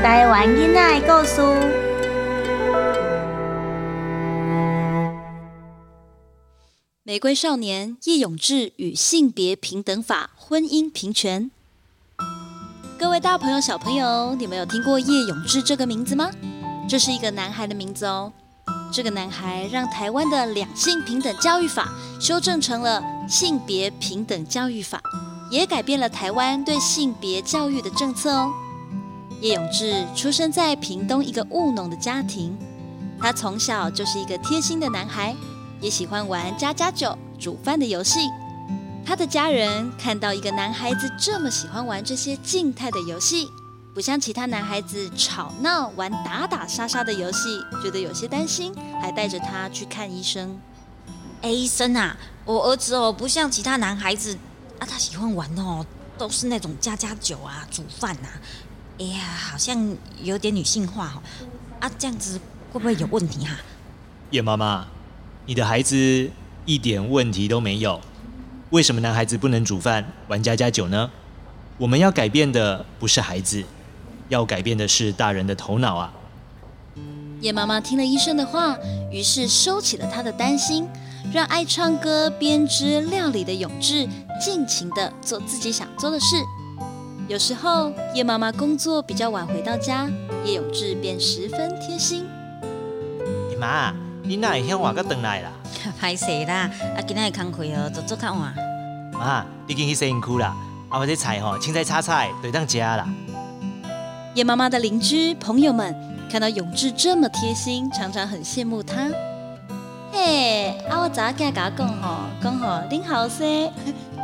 台湾囡仔的故事。玫瑰少年叶永志与性别平等法婚姻平权。各位大朋友、小朋友，你们有听过叶永志这个名字吗？这是一个男孩的名字哦。这个男孩让台湾的两性平等教育法修正成了性别平等教育法，也改变了台湾对性别教育的政策哦。叶永志出生在屏东一个务农的家庭，他从小就是一个贴心的男孩。也喜欢玩家家酒、煮饭的游戏。他的家人看到一个男孩子这么喜欢玩这些静态的游戏，不像其他男孩子吵闹玩打打杀杀的游戏，觉得有些担心，还带着他去看医生。哎，医生啊，我儿子哦，不像其他男孩子啊，他喜欢玩哦，都是那种家家酒啊、煮饭呐。哎呀，好像有点女性化哦。啊，这样子会不会有问题哈？叶妈妈。你的孩子一点问题都没有，为什么男孩子不能煮饭、玩家家酒呢？我们要改变的不是孩子，要改变的是大人的头脑啊！叶妈妈听了医生的话，于是收起了她的担心，让爱唱歌、编织、料理的永志尽情的做自己想做的事。有时候叶妈妈工作比较晚回到家，叶永志便十分贴心。你妈。你哪会向我个等来啦？歹势啦，啊，今日工课哦，做做较晚。妈，你进去洗衣区啦，啊，我这菜吼，青菜炒菜，对当食啦。叶妈妈的邻居朋友们看到永志这么贴心，常常很羡慕他。嘿，啊，我早间甲讲吼，讲吼，恁后生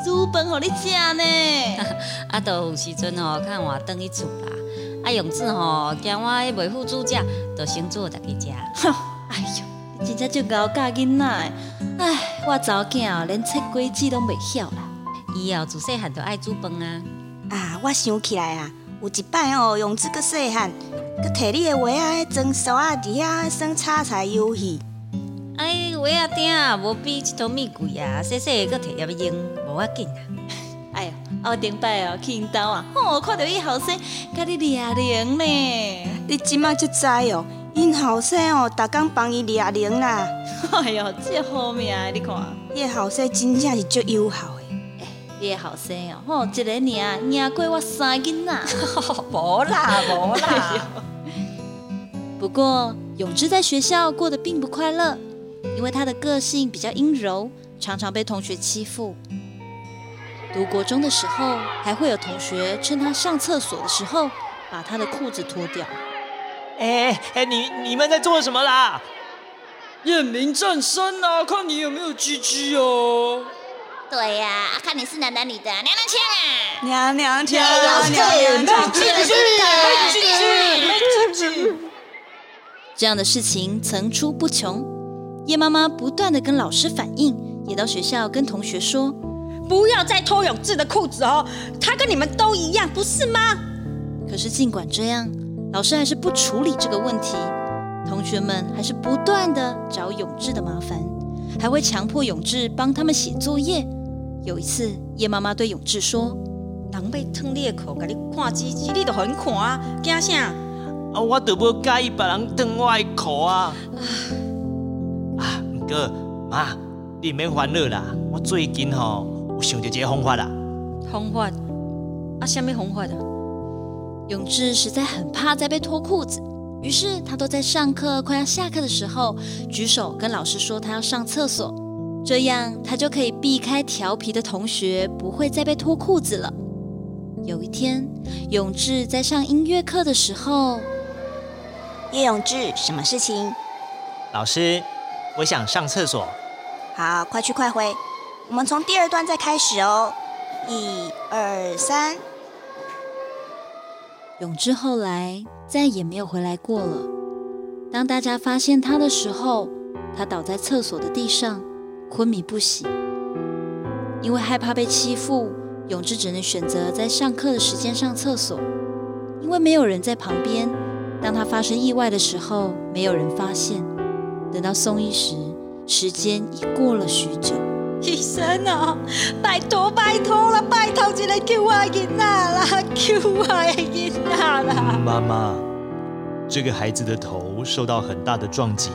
煮饭互你食呢。啊，都有时阵吼，看我等去厝啦。啊，永志吼，惊我迄袂付煮食，就先做大家食。哎呦！真正就熬教囡仔，哎，我早囝哦，连切规矩都袂晓啦。伊哦，自细汉就爱煮饭啊。啊，我想起来啊，有一摆哦，用子个细汉，佮摕你的鞋啊，装手啊，伫遐耍炒菜游戏。哎，鞋啊顶啊，无比一头米贵啊，细细个佮摕入去用，无要紧啊。哎呀，我顶摆哦去因兜啊，吼，看到伊后生甲你掠铃呢。你即马就知哦。因后生哦，逐工帮伊掠铃啦。哎哟，这好命，你看，伊后生真正是足友好你后生哦，吼，一个尔养过我三囡仔。无啦，无啦。不过永志在学校过得并不快乐，因为他的个性比较阴柔，常常被同学欺负。读国中的时候，还会有同学趁他上厕所的时候，把他的裤子脱掉。哎哎，你你们在做什么啦？验明正身啊，看你有没有鸡鸡哦。对呀，看你是男男女的，娘娘腔啊！娘娘腔，娘娘腔，鸡鸡，这样的事情层出不穷，叶妈妈不断的跟老师反映，也到学校跟同学说，不要再脱永志的裤子哦，他跟你们都一样，不是吗？可是尽管这样。老师还是不处理这个问题，同学们还是不断的找永志的麻烦，还会强迫永志帮他们写作业。有一次，叶妈妈对永志说：“人要吞你的口，给你看鸡鸡，你都很看啊，惊啥？啊，我都不介意别人吞我的口啊！啊，唔过妈，你免烦恼啦，我最近吼有想到一个方法啦。方法？啊，什么方法的？永志实在很怕再被脱裤子，于是他都在上课快要下课的时候举手跟老师说他要上厕所，这样他就可以避开调皮的同学，不会再被脱裤子了。有一天，永志在上音乐课的时候，叶永志，什么事情？老师，我想上厕所。好，快去快回。我们从第二段再开始哦。一二三。永志后来再也没有回来过了。当大家发现他的时候，他倒在厕所的地上，昏迷不醒。因为害怕被欺负，永志只能选择在上课的时间上厕所。因为没有人在旁边，当他发生意外的时候，没有人发现。等到送医时，时间已过了许久。医生啊，拜托拜托了，拜托一个救我囡仔啦，救我的囡仔啦！妈妈，这个孩子的头受到很大的撞击，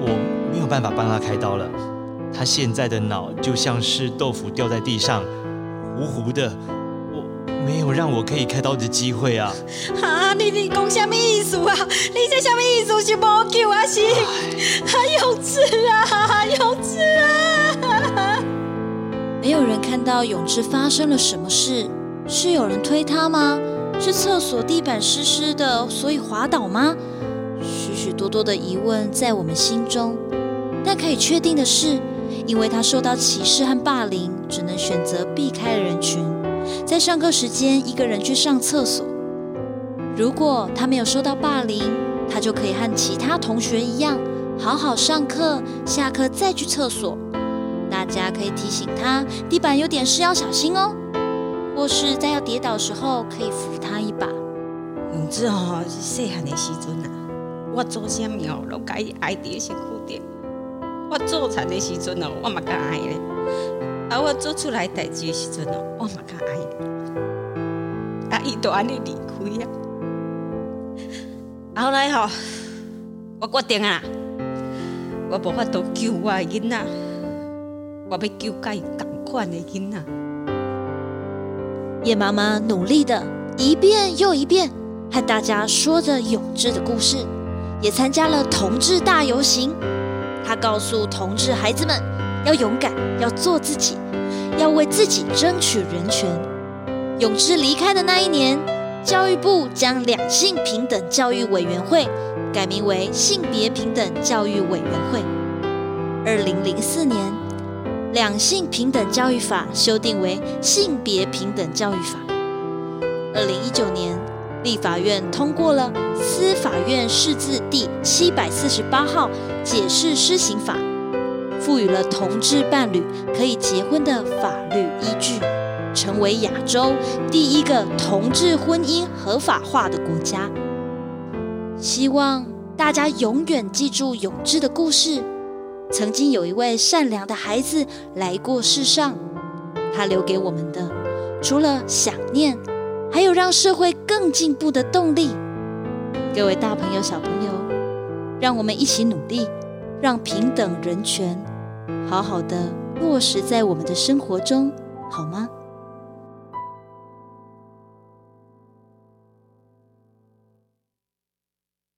我没有办法帮他开刀了。他现在的脑就像是豆腐掉在地上，糊糊的，我没有让我可以开刀的机会啊！啊，你你讲什么意思啊？你这什么意思是无救啊？是啊，幼稚啊，到泳池发生了什么事，是有人推他吗？是厕所地板湿湿的，所以滑倒吗？许许多多的疑问在我们心中，但可以确定的是，因为他受到歧视和霸凌，只能选择避开人群，在上课时间一个人去上厕所。如果他没有受到霸凌，他就可以和其他同学一样，好好上课，下课再去厕所。大家可以提醒他，地板有点湿，要小心哦。或是在要跌倒时候，可以扶他一把。永志哦，细汉的时阵啊，我做啥物哦，都甲伊爱伫身躯顶。我做菜的时阵哦，我嘛甲爱咧；啊，我做出来代志的时阵哦，我嘛甲爱。啊，伊都安尼离开啊。后来吼，我决定啊，我无法度救我囡仔，我要救甲伊共款的囡仔。叶妈妈努力的一遍又一遍和大家说着永志的故事，也参加了同志大游行。她告诉同志孩子们要勇敢，要做自己，要为自己争取人权。永志离开的那一年，教育部将两性平等教育委员会改名为性别平等教育委员会。二零零四年。两性平等教育法修订为性别平等教育法。二零一九年，立法院通过了司法院释字第七百四十八号解释施行法，赋予了同志伴侣可以结婚的法律依据，成为亚洲第一个同志婚姻合法化的国家。希望大家永远记住永志的故事。曾经有一位善良的孩子来过世上，他留给我们的，除了想念，还有让社会更进步的动力。各位大朋友、小朋友，让我们一起努力，让平等人权好好的落实在我们的生活中，好吗？